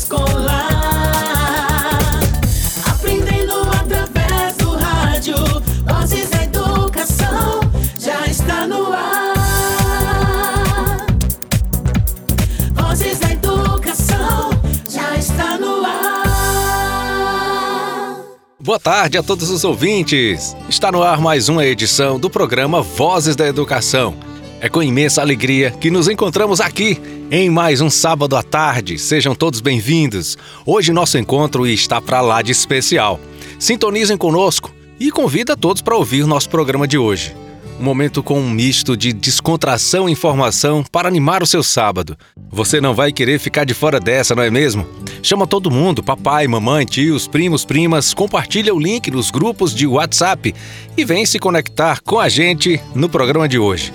escolar. Aprendendo através do rádio, Vozes da Educação já está no ar. Vozes da Educação já está no ar. Boa tarde a todos os ouvintes. Está no ar mais uma edição do programa Vozes da Educação. É com imensa alegria que nos encontramos aqui em mais um sábado à tarde. Sejam todos bem-vindos. Hoje nosso encontro está para lá de especial. Sintonizem conosco e convida todos para ouvir nosso programa de hoje. Um momento com um misto de descontração e informação para animar o seu sábado. Você não vai querer ficar de fora dessa, não é mesmo? Chama todo mundo, papai, mamãe, tios, primos, primas, compartilha o link nos grupos de WhatsApp e vem se conectar com a gente no programa de hoje.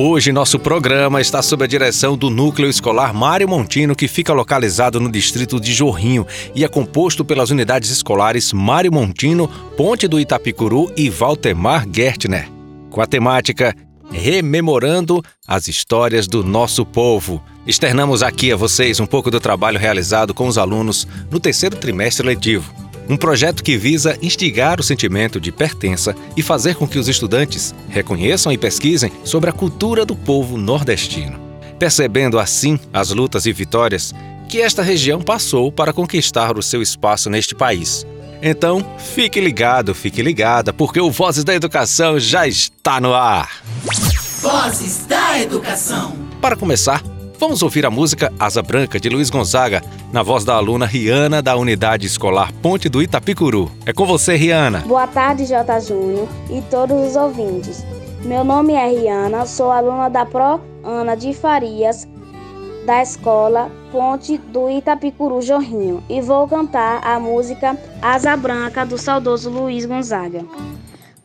Hoje, nosso programa está sob a direção do Núcleo Escolar Mário Montino, que fica localizado no distrito de Jorrinho e é composto pelas unidades escolares Mário Montino, Ponte do Itapicuru e Valtemar Gertner, com a temática Rememorando as Histórias do Nosso Povo. Externamos aqui a vocês um pouco do trabalho realizado com os alunos no terceiro trimestre letivo. Um projeto que visa instigar o sentimento de pertença e fazer com que os estudantes reconheçam e pesquisem sobre a cultura do povo nordestino, percebendo assim as lutas e vitórias que esta região passou para conquistar o seu espaço neste país. Então, fique ligado, fique ligada, porque o Vozes da Educação já está no ar. Vozes da Educação. Para começar, vamos ouvir a música Asa Branca de Luiz Gonzaga, na voz da aluna Riana da Unidade Escolar Ponte do Itapicuru. É com você, Riana. Boa tarde, J. Júnior e todos os ouvintes. Meu nome é Riana, sou aluna da Pro Ana de Farias, da escola Ponte do Itapicuru Jorrinho, e vou cantar a música Asa Branca do saudoso Luiz Gonzaga.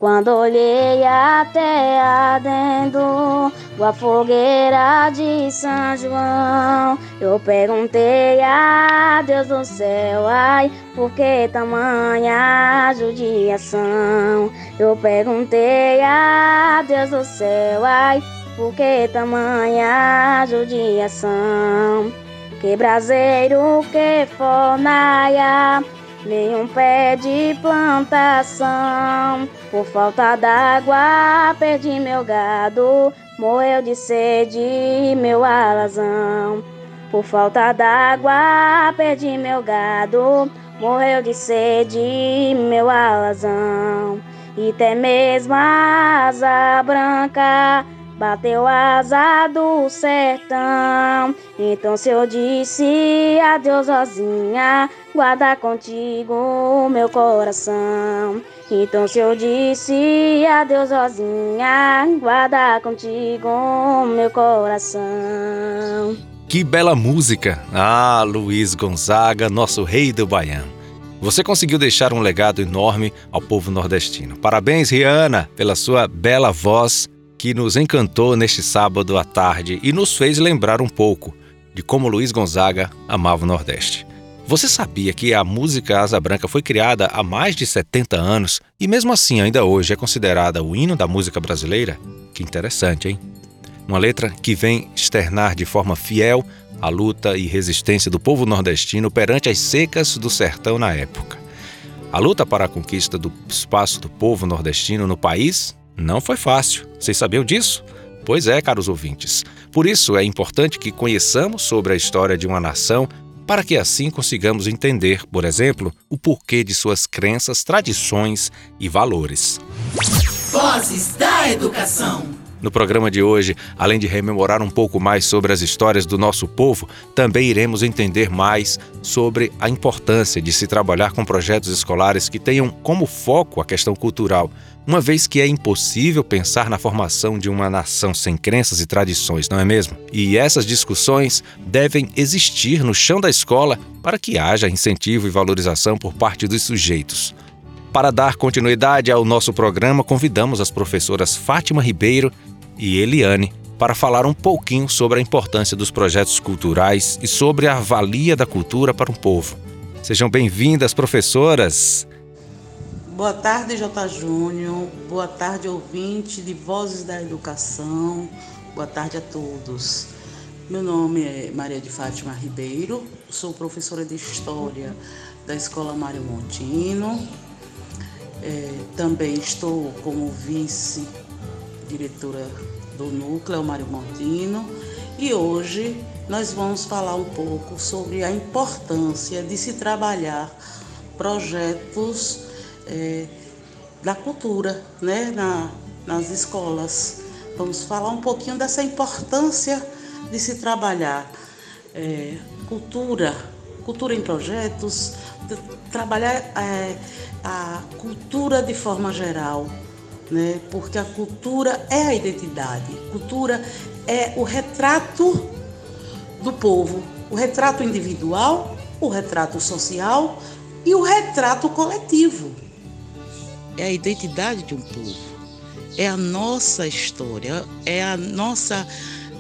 Quando olhei a terra dentro da fogueira de São João, eu perguntei a Deus do céu, ai, por que tamanha judiação? Eu perguntei a Deus do céu, ai, por que tamanha judiação? Que braseiro, que fornaia, nenhum pé de plantação. Por falta d'água, perdi meu gado, morreu de sede meu alazão. Por falta d'água, perdi meu gado, morreu de sede meu alazão. E até mesmo a asa branca bateu asa do sertão. Então se eu disse adeus sozinha, guarda contigo meu coração. Então se eu disse adeus sozinha, guarda contigo meu coração. Que bela música! Ah, Luiz Gonzaga, nosso rei do Baião. Você conseguiu deixar um legado enorme ao povo nordestino. Parabéns, Riana, pela sua bela voz que nos encantou neste sábado à tarde e nos fez lembrar um pouco de como Luiz Gonzaga amava o Nordeste. Você sabia que a música Asa Branca foi criada há mais de 70 anos e, mesmo assim, ainda hoje é considerada o hino da música brasileira? Que interessante, hein? Uma letra que vem externar de forma fiel a luta e resistência do povo nordestino perante as secas do sertão na época. A luta para a conquista do espaço do povo nordestino no país não foi fácil. Vocês sabiam disso? Pois é, caros ouvintes. Por isso é importante que conheçamos sobre a história de uma nação para que assim consigamos entender, por exemplo, o porquê de suas crenças, tradições e valores. Vozes da Educação. No programa de hoje, além de rememorar um pouco mais sobre as histórias do nosso povo, também iremos entender mais sobre a importância de se trabalhar com projetos escolares que tenham como foco a questão cultural, uma vez que é impossível pensar na formação de uma nação sem crenças e tradições, não é mesmo? E essas discussões devem existir no chão da escola para que haja incentivo e valorização por parte dos sujeitos. Para dar continuidade ao nosso programa, convidamos as professoras Fátima Ribeiro e Eliane para falar um pouquinho sobre a importância dos projetos culturais e sobre a valia da cultura para um povo. Sejam bem-vindas, professoras! Boa tarde, J. Júnior. Boa tarde, ouvinte de Vozes da Educação. Boa tarde a todos. Meu nome é Maria de Fátima Ribeiro, sou professora de História da Escola Mário Montino. É, também estou como vice-diretora do Núcleo Mário Montino e hoje nós vamos falar um pouco sobre a importância de se trabalhar projetos é, da cultura né, na, nas escolas. Vamos falar um pouquinho dessa importância de se trabalhar é, cultura, cultura em projetos, trabalhar é, a cultura de forma geral, né? porque a cultura é a identidade, cultura é o retrato do povo, o retrato individual, o retrato social e o retrato coletivo. É a identidade de um povo, é a nossa história, é a nossa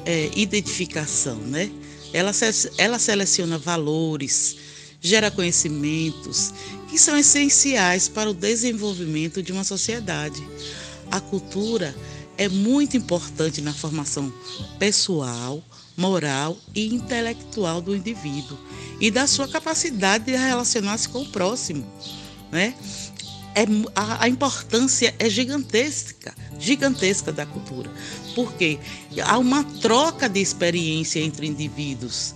é, identificação, né? Ela, ela seleciona valores, gera conhecimentos que são essenciais para o desenvolvimento de uma sociedade. A cultura é muito importante na formação pessoal, moral e intelectual do indivíduo e da sua capacidade de relacionar-se com o próximo, né? É, a, a importância é gigantesca, gigantesca da cultura, porque há uma troca de experiência entre indivíduos.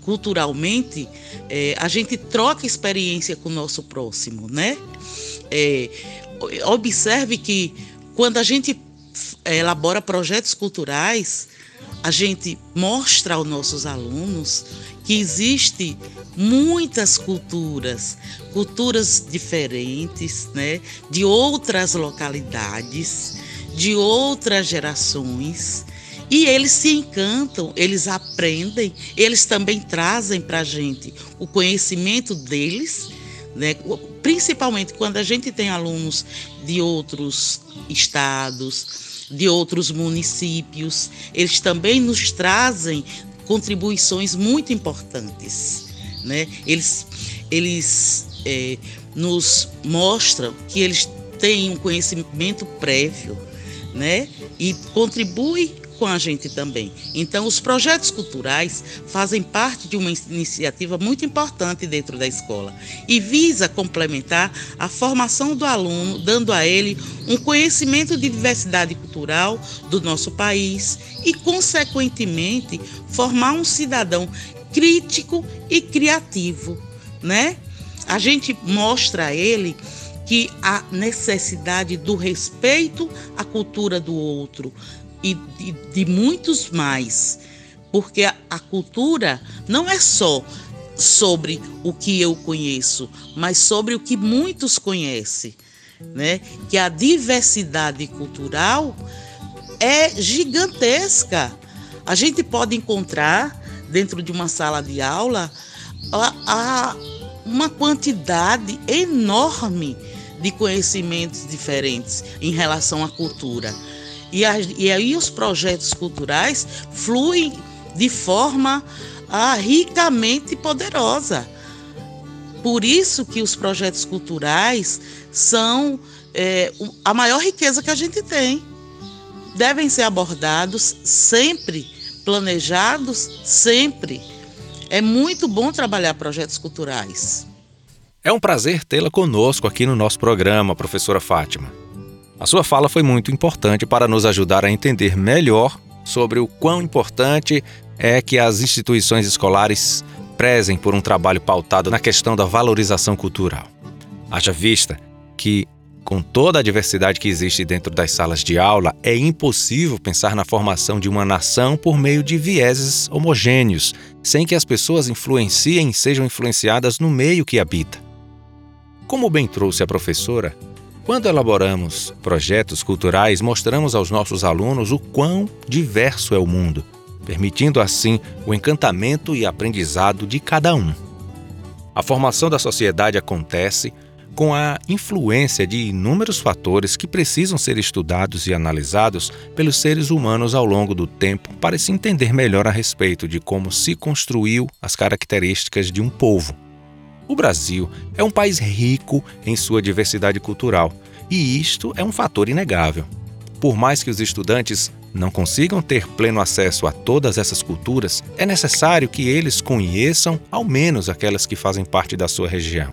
Culturalmente, é, a gente troca experiência com o nosso próximo, né? É, observe que quando a gente elabora projetos culturais, a gente mostra aos nossos alunos que existe muitas culturas, culturas diferentes, né, de outras localidades, de outras gerações, e eles se encantam, eles aprendem, eles também trazem para a gente o conhecimento deles, né, principalmente quando a gente tem alunos de outros estados, de outros municípios, eles também nos trazem contribuições muito importantes. Né? Eles, eles é, nos mostram que eles têm um conhecimento prévio né? e contribuem com a gente também. Então, os projetos culturais fazem parte de uma iniciativa muito importante dentro da escola e visa complementar a formação do aluno, dando a ele um conhecimento de diversidade cultural do nosso país e, consequentemente, formar um cidadão crítico e criativo, né? A gente mostra a ele que a necessidade do respeito à cultura do outro, e de, de muitos mais, porque a, a cultura não é só sobre o que eu conheço, mas sobre o que muitos conhecem, né? Que a diversidade cultural é gigantesca. A gente pode encontrar dentro de uma sala de aula a, a uma quantidade enorme de conhecimentos diferentes em relação à cultura. E, e aí os projetos culturais fluem de forma ah, ricamente poderosa. Por isso que os projetos culturais são é, a maior riqueza que a gente tem. Devem ser abordados sempre, planejados sempre. É muito bom trabalhar projetos culturais. É um prazer tê-la conosco aqui no nosso programa, professora Fátima. A sua fala foi muito importante para nos ajudar a entender melhor sobre o quão importante é que as instituições escolares prezem por um trabalho pautado na questão da valorização cultural. Haja vista que, com toda a diversidade que existe dentro das salas de aula, é impossível pensar na formação de uma nação por meio de vieses homogêneos, sem que as pessoas influenciem e sejam influenciadas no meio que habita. Como bem trouxe a professora, quando elaboramos projetos culturais, mostramos aos nossos alunos o quão diverso é o mundo, permitindo assim o encantamento e aprendizado de cada um. A formação da sociedade acontece com a influência de inúmeros fatores que precisam ser estudados e analisados pelos seres humanos ao longo do tempo para se entender melhor a respeito de como se construiu as características de um povo. O Brasil é um país rico em sua diversidade cultural, e isto é um fator inegável. Por mais que os estudantes não consigam ter pleno acesso a todas essas culturas, é necessário que eles conheçam ao menos aquelas que fazem parte da sua região.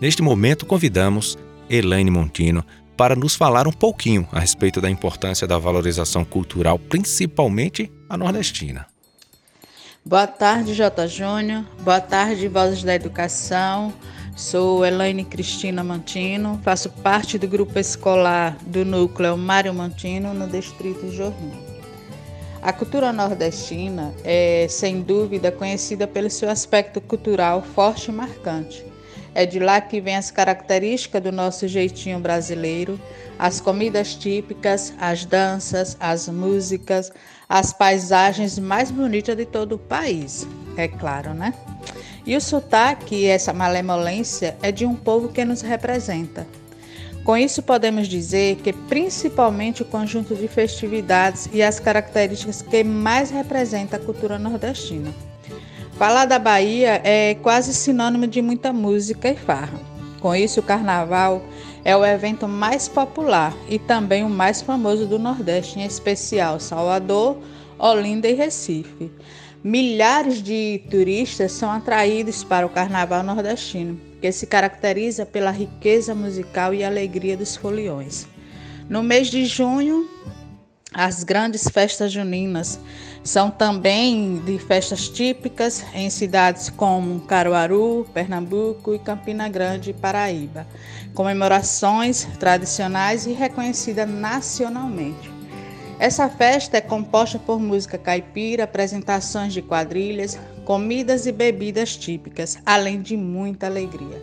Neste momento, convidamos Elaine Montino para nos falar um pouquinho a respeito da importância da valorização cultural, principalmente a nordestina. Boa tarde, J. Júnior. Boa tarde, Vozes da Educação. Sou Elaine Cristina Mantino, faço parte do grupo escolar do núcleo Mário Mantino, no distrito Jorrinho. A cultura nordestina é, sem dúvida, conhecida pelo seu aspecto cultural forte e marcante. É de lá que vem as características do nosso jeitinho brasileiro, as comidas típicas, as danças, as músicas, as paisagens mais bonitas de todo o país, é claro, né? E o sotaque, essa malemolência, é de um povo que nos representa. Com isso, podemos dizer que principalmente o conjunto de festividades e as características que mais representa a cultura nordestina. Falar da Bahia é quase sinônimo de muita música e farra. Com isso, o carnaval é o evento mais popular e também o mais famoso do Nordeste, em especial Salvador, Olinda e Recife. Milhares de turistas são atraídos para o carnaval nordestino, que se caracteriza pela riqueza musical e alegria dos foliões. No mês de junho, as grandes festas juninas são também de festas típicas em cidades como Caruaru, Pernambuco e Campina Grande, Paraíba. Comemorações tradicionais e reconhecidas nacionalmente. Essa festa é composta por música caipira, apresentações de quadrilhas, comidas e bebidas típicas, além de muita alegria.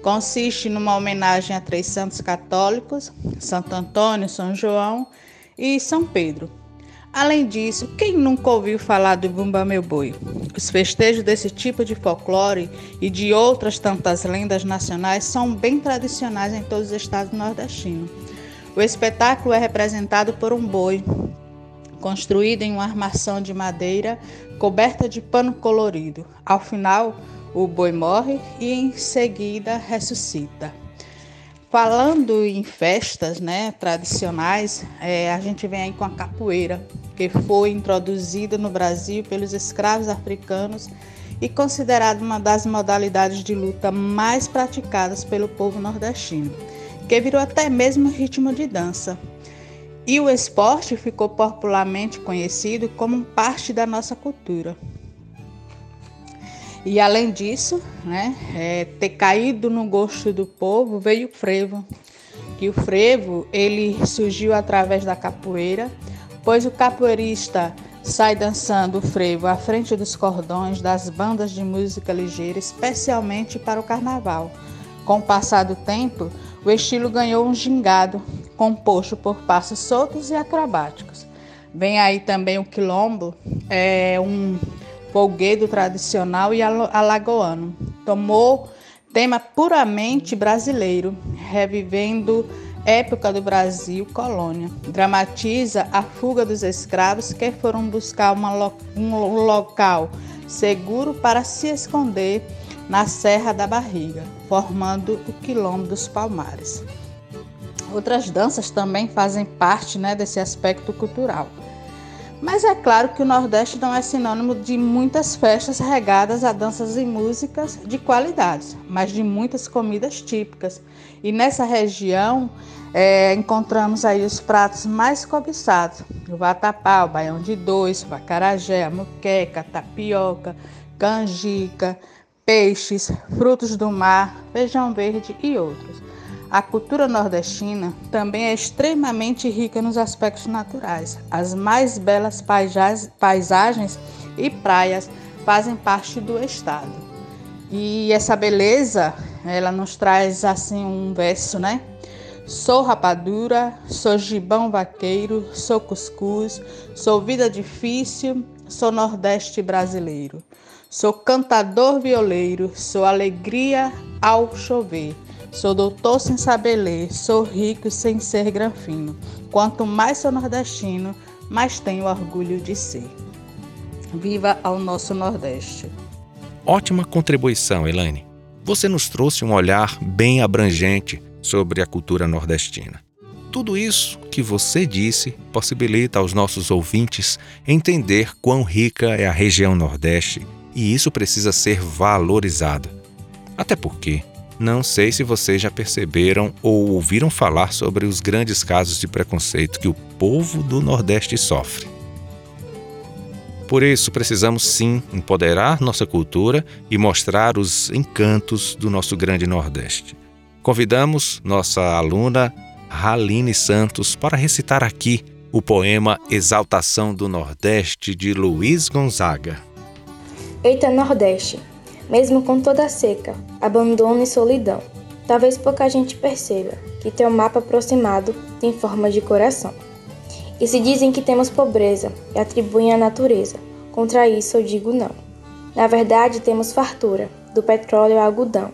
Consiste numa homenagem a três santos católicos, Santo Antônio, São João e São Pedro. Além disso, quem nunca ouviu falar do Bumba Meu Boi? Os festejos desse tipo de folclore e de outras tantas lendas nacionais são bem tradicionais em todos os estados nordestinos. O espetáculo é representado por um boi, construído em uma armação de madeira coberta de pano colorido. Ao final, o boi morre e em seguida ressuscita. Falando em festas né, tradicionais, é, a gente vem aí com a capoeira, que foi introduzida no Brasil pelos escravos africanos e considerada uma das modalidades de luta mais praticadas pelo povo nordestino que virou até mesmo ritmo de dança. E o esporte ficou popularmente conhecido como parte da nossa cultura. E além disso, né, é, ter caído no gosto do povo, veio o frevo. Que o frevo ele surgiu através da capoeira, pois o capoeirista sai dançando o frevo à frente dos cordões das bandas de música ligeira, especialmente para o carnaval. Com o passar do tempo, o estilo ganhou um gingado, composto por passos soltos e acrobáticos. Vem aí também o quilombo, é um folguedo tradicional e alagoano. Tomou tema puramente brasileiro, revivendo época do Brasil colônia. Dramatiza a fuga dos escravos que foram buscar uma, um local seguro para se esconder na Serra da Barriga, formando o Quilombo dos Palmares. Outras danças também fazem parte né, desse aspecto cultural. Mas é claro que o Nordeste não é sinônimo de muitas festas regadas a danças e músicas de qualidade, mas de muitas comidas típicas. E nessa região é, encontramos aí os pratos mais cobiçados: o vatapá, o baião de dois, o acarajé, a muqueca, tapioca, canjica, peixes, frutos do mar, feijão verde e outros. A cultura nordestina também é extremamente rica nos aspectos naturais. As mais belas paisagens e praias fazem parte do estado. E essa beleza, ela nos traz assim um verso, né? Sou rapadura, sou gibão vaqueiro, sou cuscuz, sou vida difícil, sou nordeste brasileiro. Sou cantador violeiro, sou alegria ao chover. Sou doutor sem saber ler, sou rico sem ser granfino. Quanto mais sou nordestino, mais tenho orgulho de ser. Viva ao nosso Nordeste. Ótima contribuição, Elaine. Você nos trouxe um olhar bem abrangente sobre a cultura nordestina. tudo isso que você disse possibilita aos nossos ouvintes entender quão rica é a região Nordeste e isso precisa ser valorizado. Até porque, não sei se vocês já perceberam ou ouviram falar sobre os grandes casos de preconceito que o povo do Nordeste sofre. Por isso, precisamos sim empoderar nossa cultura e mostrar os encantos do nosso grande Nordeste. Convidamos nossa aluna Raline Santos para recitar aqui o poema Exaltação do Nordeste de Luiz Gonzaga. Eita Nordeste, mesmo com toda a seca, abandono e solidão, talvez pouca gente perceba que teu mapa aproximado tem forma de coração. E se dizem que temos pobreza e atribuem à natureza, contra isso eu digo não. Na verdade, temos fartura, do petróleo ao algodão.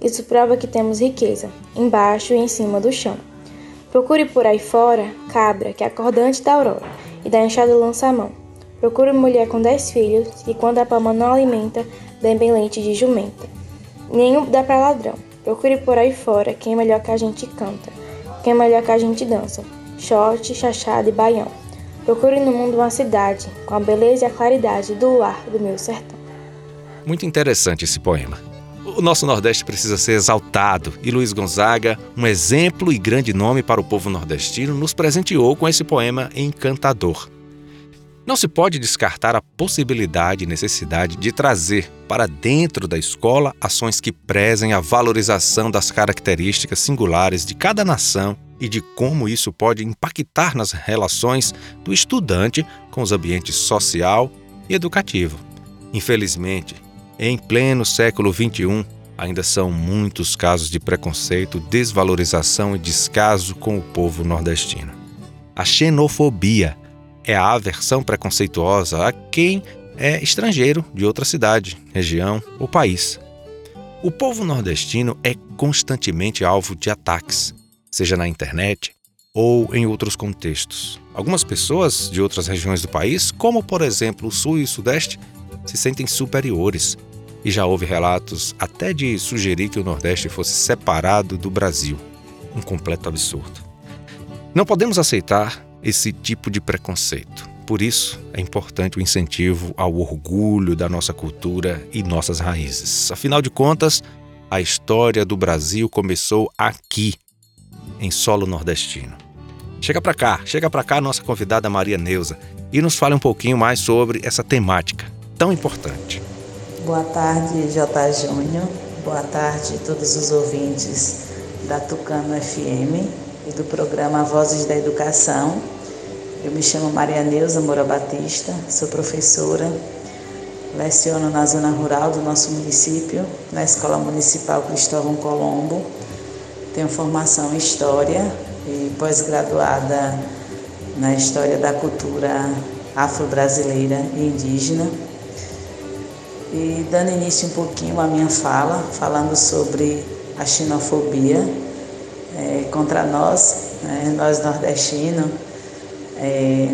Isso prova que temos riqueza, embaixo e em cima do chão. Procure por aí fora cabra, que é acordante da aurora, e da enxada lança a mão. Procure mulher com dez filhos, que quando a palma não alimenta, bem leite de jumenta. Nenhum dá para ladrão. Procure por aí fora quem é melhor que a gente canta, quem é melhor que a gente dança. Short, chachada e baião. Procure no mundo uma cidade, com a beleza e a claridade do luar do meu sertão. Muito interessante esse poema. O nosso Nordeste precisa ser exaltado e Luiz Gonzaga, um exemplo e grande nome para o povo nordestino, nos presenteou com esse poema encantador. Não se pode descartar a possibilidade e necessidade de trazer para dentro da escola ações que prezem a valorização das características singulares de cada nação e de como isso pode impactar nas relações do estudante com os ambientes social e educativo. Infelizmente, em pleno século XXI, ainda são muitos casos de preconceito, desvalorização e descaso com o povo nordestino. A xenofobia é a aversão preconceituosa a quem é estrangeiro de outra cidade, região ou país. O povo nordestino é constantemente alvo de ataques, seja na internet ou em outros contextos. Algumas pessoas de outras regiões do país, como por exemplo o Sul e o Sudeste, se sentem superiores. E já houve relatos até de sugerir que o Nordeste fosse separado do Brasil. Um completo absurdo. Não podemos aceitar esse tipo de preconceito. Por isso, é importante o incentivo ao orgulho da nossa cultura e nossas raízes. Afinal de contas, a história do Brasil começou aqui, em solo nordestino. Chega para cá, chega para cá nossa convidada Maria Neuza e nos fale um pouquinho mais sobre essa temática tão importante. Boa tarde, J. Júnior. Boa tarde a todos os ouvintes da Tucano FM e do programa Vozes da Educação. Eu me chamo Maria Neuza Moura Batista, sou professora, leciono na zona rural do nosso município, na Escola Municipal Cristóvão Colombo. Tenho formação em História e pós-graduada na História da Cultura Afro-Brasileira e Indígena. E dando início um pouquinho à minha fala, falando sobre a xenofobia, é, contra nós, né, nós nordestinos, é,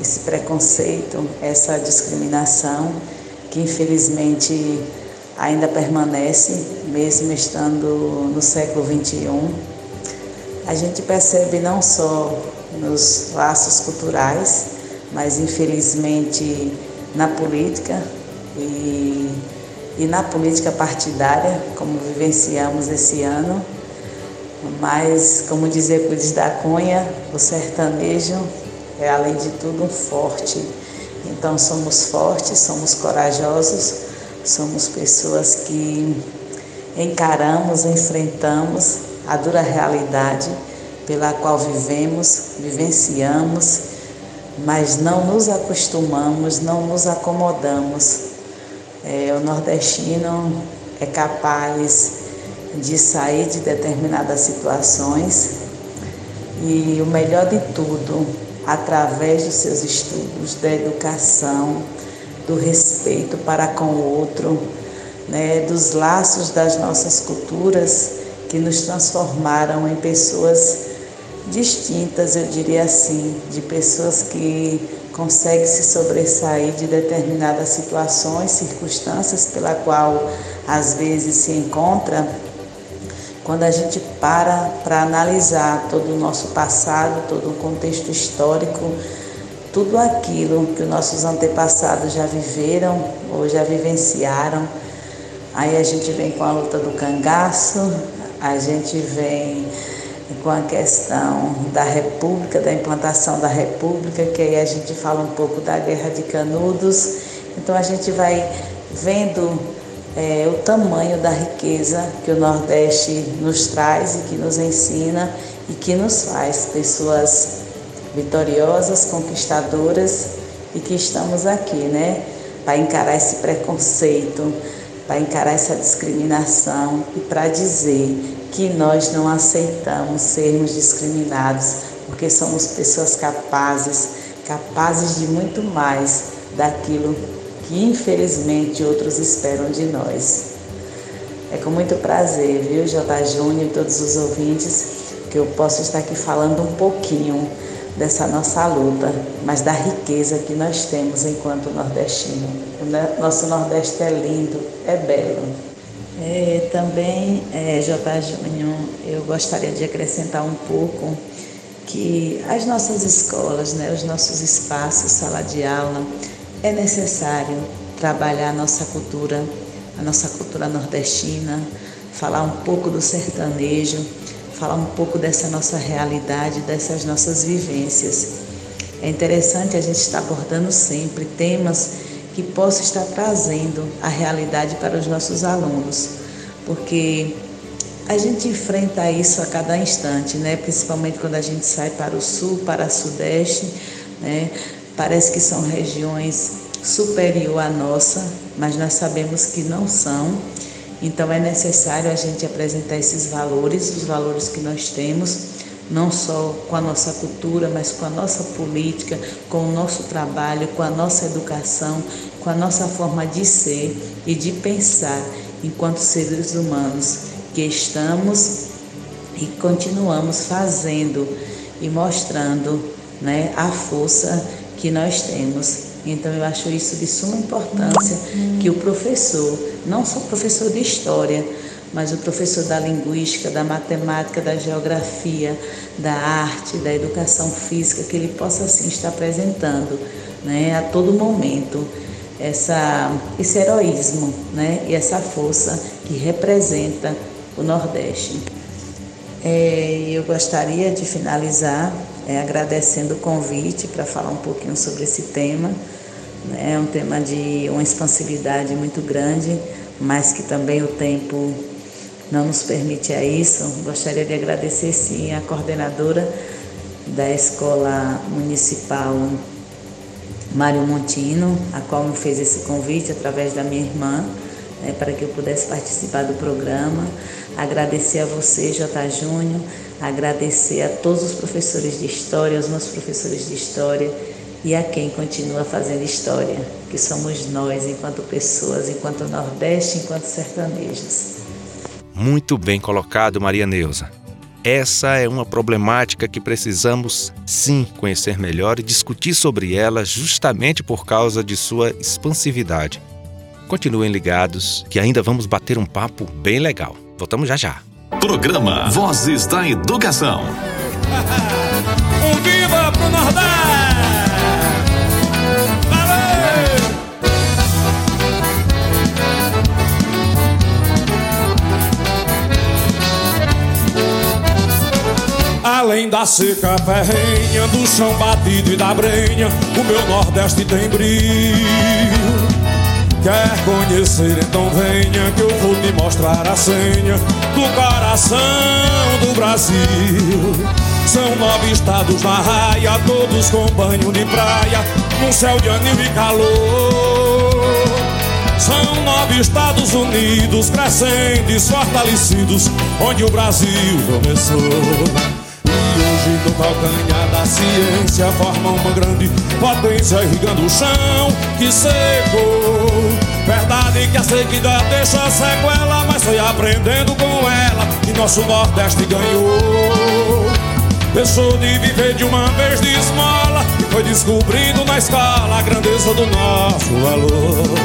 esse preconceito, essa discriminação que infelizmente ainda permanece, mesmo estando no século XXI. A gente percebe não só nos laços culturais, mas infelizmente na política e, e na política partidária, como vivenciamos esse ano mas, como dizia Euclides da Cunha, o sertanejo é, além de tudo, um forte. Então, somos fortes, somos corajosos, somos pessoas que encaramos, enfrentamos a dura realidade pela qual vivemos, vivenciamos, mas não nos acostumamos, não nos acomodamos. É, o nordestino é capaz de sair de determinadas situações e o melhor de tudo, através dos seus estudos, da educação, do respeito para com o outro, né, dos laços das nossas culturas que nos transformaram em pessoas distintas, eu diria assim, de pessoas que conseguem se sobressair de determinadas situações, circunstâncias pela qual às vezes se encontra quando a gente para para analisar todo o nosso passado, todo o contexto histórico, tudo aquilo que os nossos antepassados já viveram ou já vivenciaram, aí a gente vem com a luta do cangaço, a gente vem com a questão da República, da implantação da República, que aí a gente fala um pouco da Guerra de Canudos. Então a gente vai vendo é, o tamanho da riqueza que o Nordeste nos traz e que nos ensina e que nos faz pessoas vitoriosas, conquistadoras e que estamos aqui, né, para encarar esse preconceito, para encarar essa discriminação e para dizer que nós não aceitamos sermos discriminados, porque somos pessoas capazes, capazes de muito mais daquilo que infelizmente outros esperam de nós. É com muito prazer, viu, J. Júnior e todos os ouvintes, que eu posso estar aqui falando um pouquinho dessa nossa luta, mas da riqueza que nós temos enquanto nordestino. O nosso Nordeste é lindo, é belo. É, também, é, J. Júnior, eu gostaria de acrescentar um pouco que as nossas escolas, né, os nossos espaços, sala de aula, é necessário trabalhar a nossa cultura, a nossa cultura nordestina, falar um pouco do sertanejo, falar um pouco dessa nossa realidade, dessas nossas vivências. É interessante a gente estar abordando sempre temas que possam estar trazendo a realidade para os nossos alunos, porque a gente enfrenta isso a cada instante, né? principalmente quando a gente sai para o sul, para o sudeste, né? Parece que são regiões superior à nossa, mas nós sabemos que não são. Então é necessário a gente apresentar esses valores, os valores que nós temos, não só com a nossa cultura, mas com a nossa política, com o nosso trabalho, com a nossa educação, com a nossa forma de ser e de pensar enquanto seres humanos que estamos e continuamos fazendo e mostrando né, a força que nós temos. Então eu acho isso de suma importância que o professor, não só o professor de história, mas o professor da linguística, da matemática, da geografia, da arte, da educação física, que ele possa assim estar apresentando né, a todo momento essa, esse heroísmo né, e essa força que representa o Nordeste. É, eu gostaria de finalizar é, agradecendo o convite para falar um pouquinho sobre esse tema. Né? É um tema de uma expansividade muito grande, mas que também o tempo não nos permite a isso. Gostaria de agradecer sim a coordenadora da Escola Municipal Mário Montino, a qual me fez esse convite através da minha irmã, né, para que eu pudesse participar do programa. Agradecer a você, J. Júnior, agradecer a todos os professores de história, os meus professores de história e a quem continua fazendo história, que somos nós, enquanto pessoas, enquanto Nordeste, enquanto sertanejos. Muito bem colocado, Maria Neuza. Essa é uma problemática que precisamos sim conhecer melhor e discutir sobre ela justamente por causa de sua expansividade. Continuem ligados que ainda vamos bater um papo bem legal. Voltamos já já. Programa Vozes da Educação. um viva pro Nordeste! Além da seca ferrenha, do chão batido e da brenha, o meu Nordeste tem brilho. Quer conhecer, então venha que eu vou te mostrar a senha do coração do Brasil. São nove estados na raia, todos com banho de praia, num céu de anil e calor. São nove Estados Unidos crescentes, fortalecidos, onde o Brasil começou no calcanhar da ciência forma uma grande potência irrigando o chão que secou. Verdade que a sequidão deixa sequela, mas foi aprendendo com ela que nosso Nordeste ganhou. Deixou de viver de uma vez de esmola e foi descobrindo na escala a grandeza do nosso valor.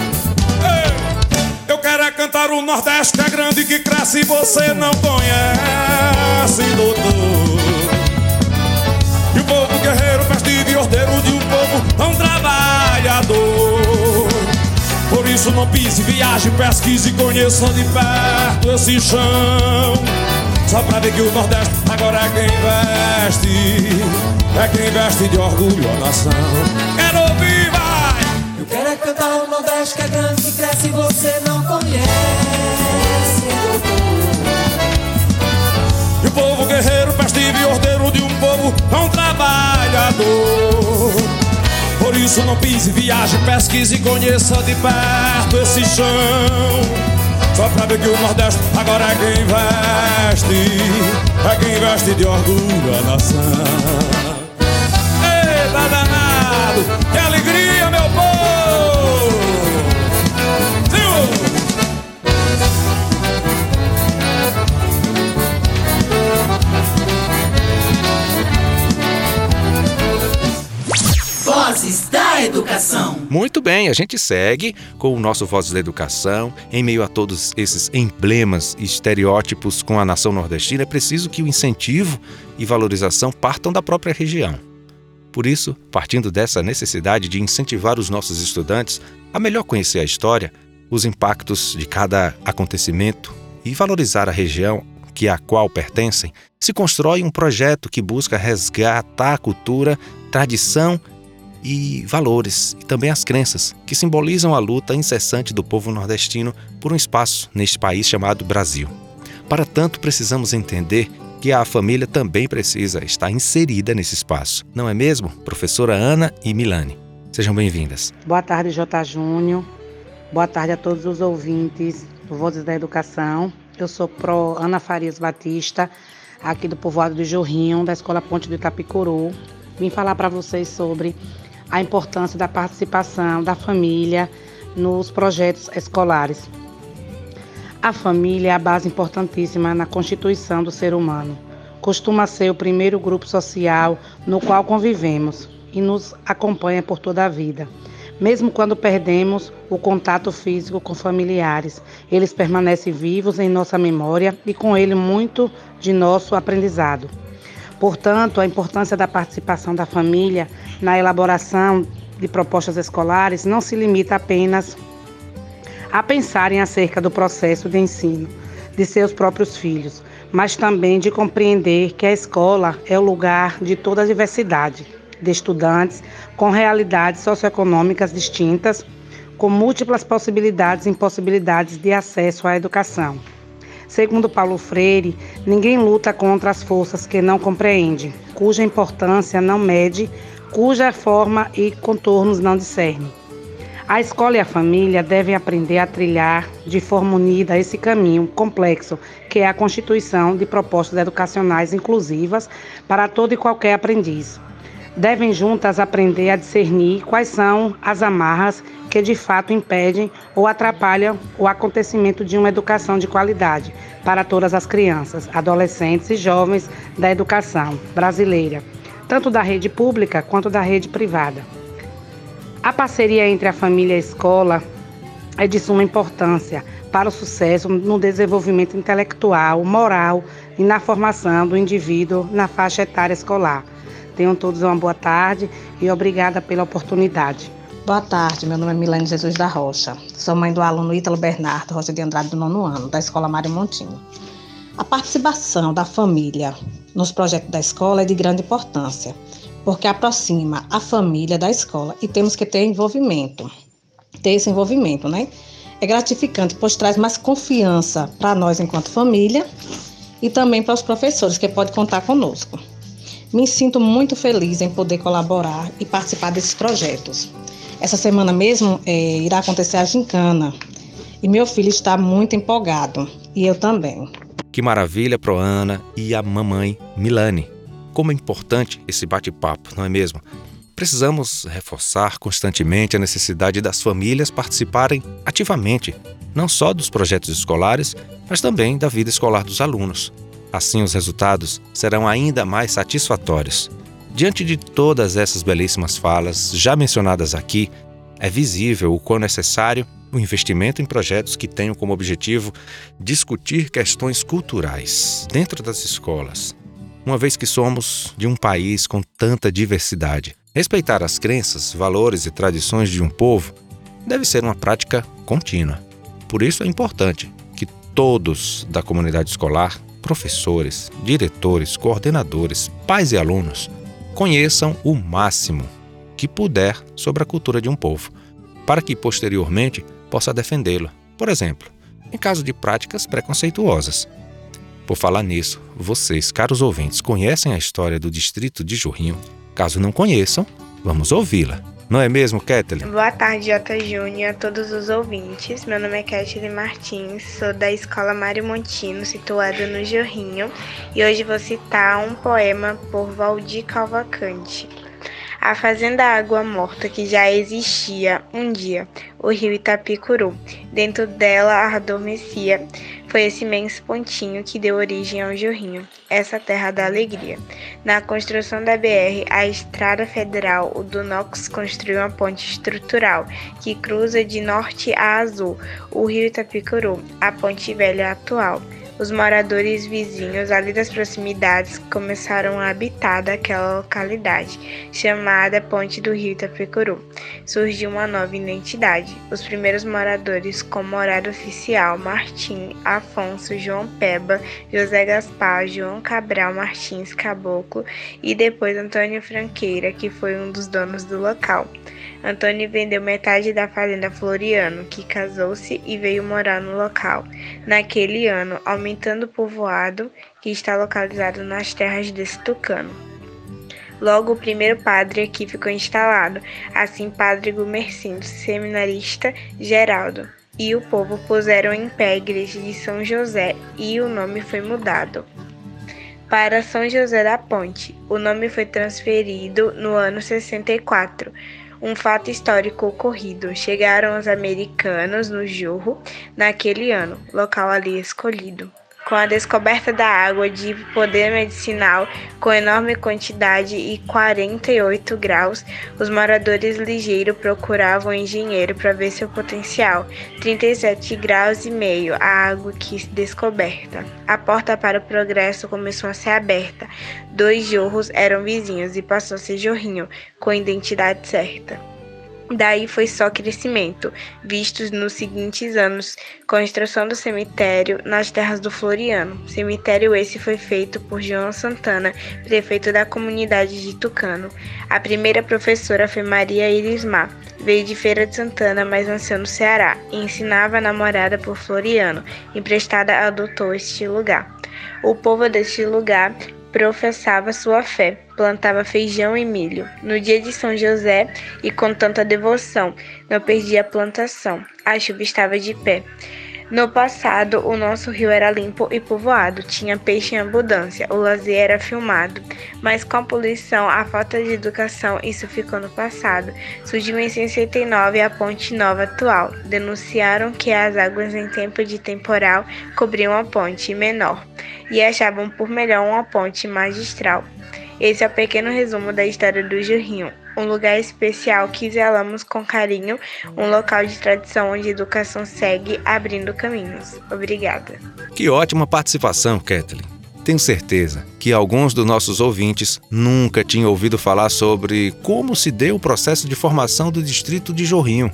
Eu quero é cantar o Nordeste que é grande que cresce e você não conhece, doutor. E o povo guerreiro, festivo e ordeiro de um povo tão trabalhador. Isso não pise, viaje, pesquise e conheça de perto esse chão. Só pra ver que o Nordeste agora é quem veste É quem veste de orgulho a nação Quero ouvir, vai! Eu quero é cantar o Nordeste que é grande, que cresce e você não conhece E o povo guerreiro, festivo e ordeiro de um povo tão trabalhador Por isso não pise, viaje, pesquise e conheça de perto esse chão. Só pra ver que o Nordeste agora é quem veste É quem veste de orgulho a nação. Eita danado, que alegria Vozes da Educação. Muito bem, a gente segue com o nosso Vozes da Educação. Em meio a todos esses emblemas e estereótipos com a nação nordestina, é preciso que o incentivo e valorização partam da própria região. Por isso, partindo dessa necessidade de incentivar os nossos estudantes a melhor conhecer a história, os impactos de cada acontecimento e valorizar a região que a qual pertencem, se constrói um projeto que busca resgatar a cultura, tradição e valores, e também as crenças, que simbolizam a luta incessante do povo nordestino por um espaço neste país chamado Brasil. Para tanto, precisamos entender que a família também precisa estar inserida nesse espaço, não é mesmo, professora Ana e Milane? Sejam bem-vindas. Boa tarde, J. Júnior. Boa tarde a todos os ouvintes do Vozes da Educação. Eu sou pro Ana Farias Batista, aqui do povoado do Jorrinho, da Escola Ponte do Itapicuru. Vim falar para vocês sobre a importância da participação da família nos projetos escolares. A família é a base importantíssima na constituição do ser humano. Costuma ser o primeiro grupo social no qual convivemos e nos acompanha por toda a vida. Mesmo quando perdemos o contato físico com familiares, eles permanecem vivos em nossa memória e com ele muito de nosso aprendizado. Portanto, a importância da participação da família na elaboração de propostas escolares não se limita apenas a pensarem acerca do processo de ensino de seus próprios filhos, mas também de compreender que a escola é o lugar de toda a diversidade de estudantes com realidades socioeconômicas distintas, com múltiplas possibilidades e impossibilidades de acesso à educação. Segundo Paulo Freire, ninguém luta contra as forças que não compreende, cuja importância não mede, cuja forma e contornos não discerne. A escola e a família devem aprender a trilhar de forma unida esse caminho complexo que é a constituição de propostas educacionais inclusivas para todo e qualquer aprendiz. Devem juntas aprender a discernir quais são as amarras que de fato impedem ou atrapalham o acontecimento de uma educação de qualidade para todas as crianças, adolescentes e jovens da educação brasileira, tanto da rede pública quanto da rede privada. A parceria entre a família e a escola é de suma importância para o sucesso no desenvolvimento intelectual, moral e na formação do indivíduo na faixa etária escolar. Tenham todos uma boa tarde e obrigada pela oportunidade. Boa tarde, meu nome é Milene Jesus da Rocha. Sou mãe do aluno Ítalo Bernardo Rocha de Andrade do nono ano, da Escola Mário Montinho. A participação da família nos projetos da escola é de grande importância, porque aproxima a família da escola e temos que ter envolvimento, ter esse envolvimento, né? É gratificante, pois traz mais confiança para nós enquanto família e também para os professores que podem contar conosco. Me sinto muito feliz em poder colaborar e participar desses projetos. Essa semana mesmo é, irá acontecer a gincana e meu filho está muito empolgado e eu também. Que maravilha pro Ana e a mamãe Milane. Como é importante esse bate-papo, não é mesmo? Precisamos reforçar constantemente a necessidade das famílias participarem ativamente, não só dos projetos escolares, mas também da vida escolar dos alunos. Assim, os resultados serão ainda mais satisfatórios. Diante de todas essas belíssimas falas já mencionadas aqui, é visível o quão necessário o investimento em projetos que tenham como objetivo discutir questões culturais dentro das escolas, uma vez que somos de um país com tanta diversidade. Respeitar as crenças, valores e tradições de um povo deve ser uma prática contínua. Por isso é importante que todos da comunidade escolar, professores, diretores, coordenadores, pais e alunos conheçam o máximo que puder sobre a cultura de um povo, para que posteriormente possa defendê-lo. Por exemplo, em caso de práticas preconceituosas. Por falar nisso, vocês, caros ouvintes, conhecem a história do distrito de Jurrinho? Caso não conheçam, vamos ouvi-la. Não é mesmo, Kathleen? Boa tarde, Jota Júnior, a todos os ouvintes. Meu nome é Kathleen Martins, sou da Escola Mário Montino, situada no Jorrinho, e hoje vou citar um poema por Valdir Calvacante. A fazenda Água Morta, que já existia um dia, o rio Itapicuru. Dentro dela adormecia. Foi esse imenso pontinho que deu origem ao Jorrinho, essa terra da alegria. Na construção da BR, a Estrada Federal, o Dunox construiu uma ponte estrutural que cruza de norte a azul o rio Itapicuru, a ponte velha atual. Os moradores vizinhos ali das proximidades começaram a habitar daquela localidade, chamada Ponte do Rio Itapecuru. Surgiu uma nova identidade. Os primeiros moradores com morada oficial Martim, Afonso, João Peba, José Gaspar, João Cabral Martins Caboclo e depois Antônio Franqueira, que foi um dos donos do local. Antônio vendeu metade da fazenda Floriano, que casou-se e veio morar no local. Naquele ano, aumentando o povoado, que está localizado nas terras desse tucano. Logo, o primeiro padre aqui ficou instalado, assim Padre Gumercindo, seminarista Geraldo, e o povo puseram em pé a igreja de São José e o nome foi mudado para São José da Ponte. O nome foi transferido no ano 64 um fato histórico ocorrido. Chegaram os americanos no Jorro naquele ano, local ali escolhido. Com a descoberta da água de poder medicinal com enorme quantidade e 48 graus, os moradores ligeiros procuravam engenheiro para ver seu potencial. 37 graus e meio a água que descoberta. A porta para o progresso começou a ser aberta. Dois jorros eram vizinhos e passou a ser jorrinho, com identidade certa. Daí foi só crescimento, vistos nos seguintes anos, construção do cemitério nas terras do Floriano. Cemitério esse foi feito por João Santana, prefeito da comunidade de Tucano. A primeira professora foi Maria Irismar, veio de Feira de Santana, mas nasceu no Ceará, e ensinava a namorada por Floriano, emprestada adotou este lugar. O povo deste lugar professava sua fé, plantava feijão e milho. No dia de São José, e com tanta devoção, não perdia a plantação. A chuva estava de pé. No passado, o nosso rio era limpo e povoado, tinha peixe em abundância, o lazer era filmado. Mas com a poluição, a falta de educação, isso ficou no passado. Surgiu em 69 a Ponte Nova atual. Denunciaram que as águas em tempo de temporal cobriam a ponte menor e achavam por melhor uma ponte magistral. Esse é o pequeno resumo da história do Jurrinho, um lugar especial que zelamos com carinho, um local de tradição onde a educação segue abrindo caminhos. Obrigada. Que ótima participação, Kathleen. Tenho certeza que alguns dos nossos ouvintes nunca tinham ouvido falar sobre como se deu o processo de formação do distrito de Jorrinho.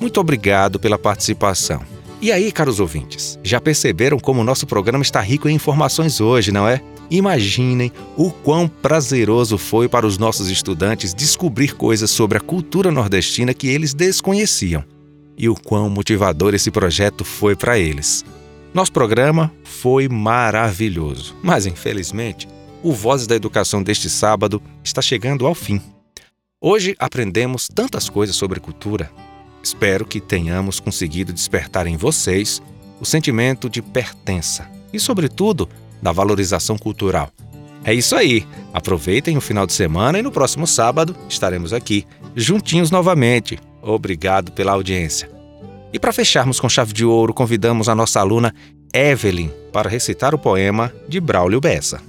Muito obrigado pela participação. E aí, caros ouvintes, já perceberam como o nosso programa está rico em informações hoje, não é? Imaginem o quão prazeroso foi para os nossos estudantes descobrir coisas sobre a cultura nordestina que eles desconheciam. E o quão motivador esse projeto foi para eles. Nosso programa foi maravilhoso, mas infelizmente, o Vozes da Educação deste sábado está chegando ao fim. Hoje aprendemos tantas coisas sobre cultura, Espero que tenhamos conseguido despertar em vocês o sentimento de pertença e, sobretudo, da valorização cultural. É isso aí. Aproveitem o final de semana e no próximo sábado estaremos aqui, juntinhos novamente. Obrigado pela audiência. E para fecharmos com chave de ouro, convidamos a nossa aluna Evelyn para recitar o poema de Braulio Bessa.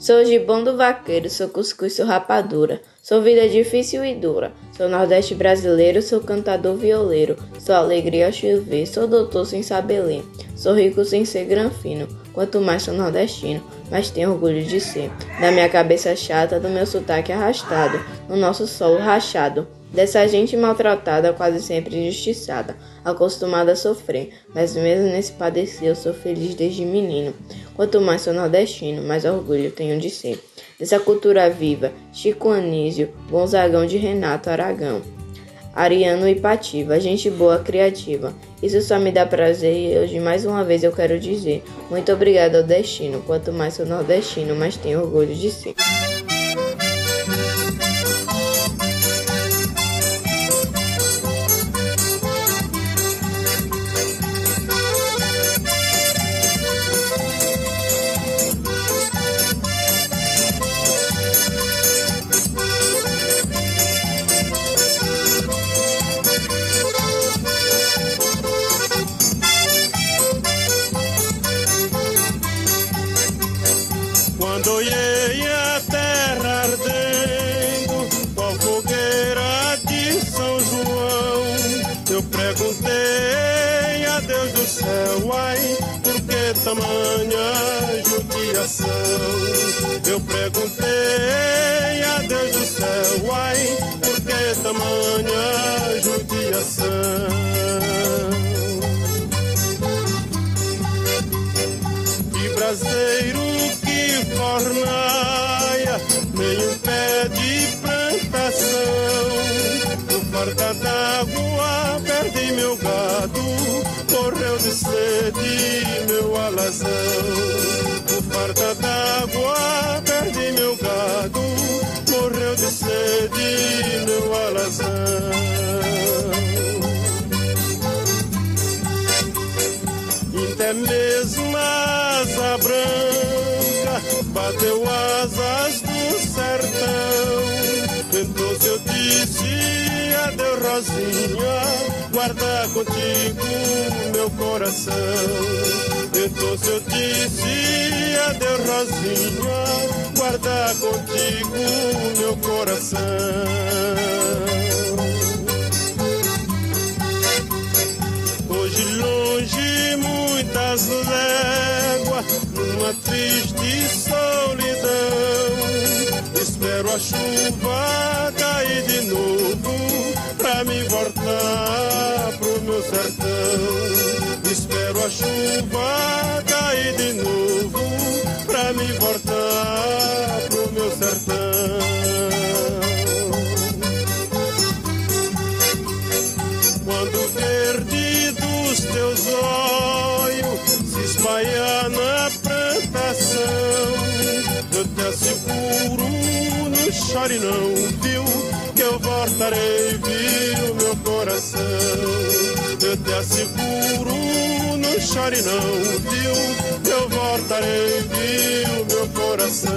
Sou gibão do vaqueiro, sou cuscuz, sou rapadura. Sou vida difícil e dura. Sou nordeste brasileiro, sou cantador violeiro. Sou alegria ao chover, sou doutor sem saber ler. Sou rico sem ser granfino. Quanto mais sou nordestino, mais tenho orgulho de ser. Da minha cabeça chata, do meu sotaque arrastado, no nosso solo rachado. Dessa gente maltratada, quase sempre injustiçada, acostumada a sofrer, mas mesmo nesse padecer eu sou feliz desde menino. Quanto mais sou nordestino, mais orgulho tenho de ser. Dessa cultura viva, Chico Anísio, Gonzagão de Renato Aragão. Ariano e Pativa, gente boa, criativa. Isso só me dá prazer e hoje mais uma vez eu quero dizer muito obrigado ao destino. Quanto mais sou nordestino, mais tenho orgulho de ser. Perguntei a Deus do céu, ai, por que tamanha judiação? Eu perguntei a Deus do céu, ai, por que tamanha judiação? Que braseiro que fornaia, um pé de plantação. Farda d'água perdi meu gado, morreu de sede meu alazão. No farda d'água perdi meu gado, morreu de sede meu alazão. Até mesmo a asa branca bateu asas do sertão. Então se eu disse Rosinha, guarda contigo meu coração. Então se eu disse adeus, Rosinha, guarda contigo meu coração. Longe muitas léguas, numa triste solidão. Espero a chuva sertão. Espero a chuva cair de novo pra me voltar pro meu sertão. Quando verde dos teus olhos se espalha na plantação, eu te asseguro, não chore não, viu? Que eu voltarei, viu, meu coração. Eu te asseguro, não chore não, viu? Eu voltarei, viu, meu coração.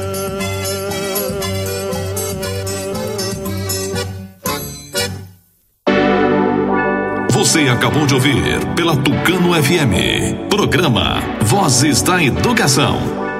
Você acabou de ouvir pela Tucano FM. Programa Vozes da Educação.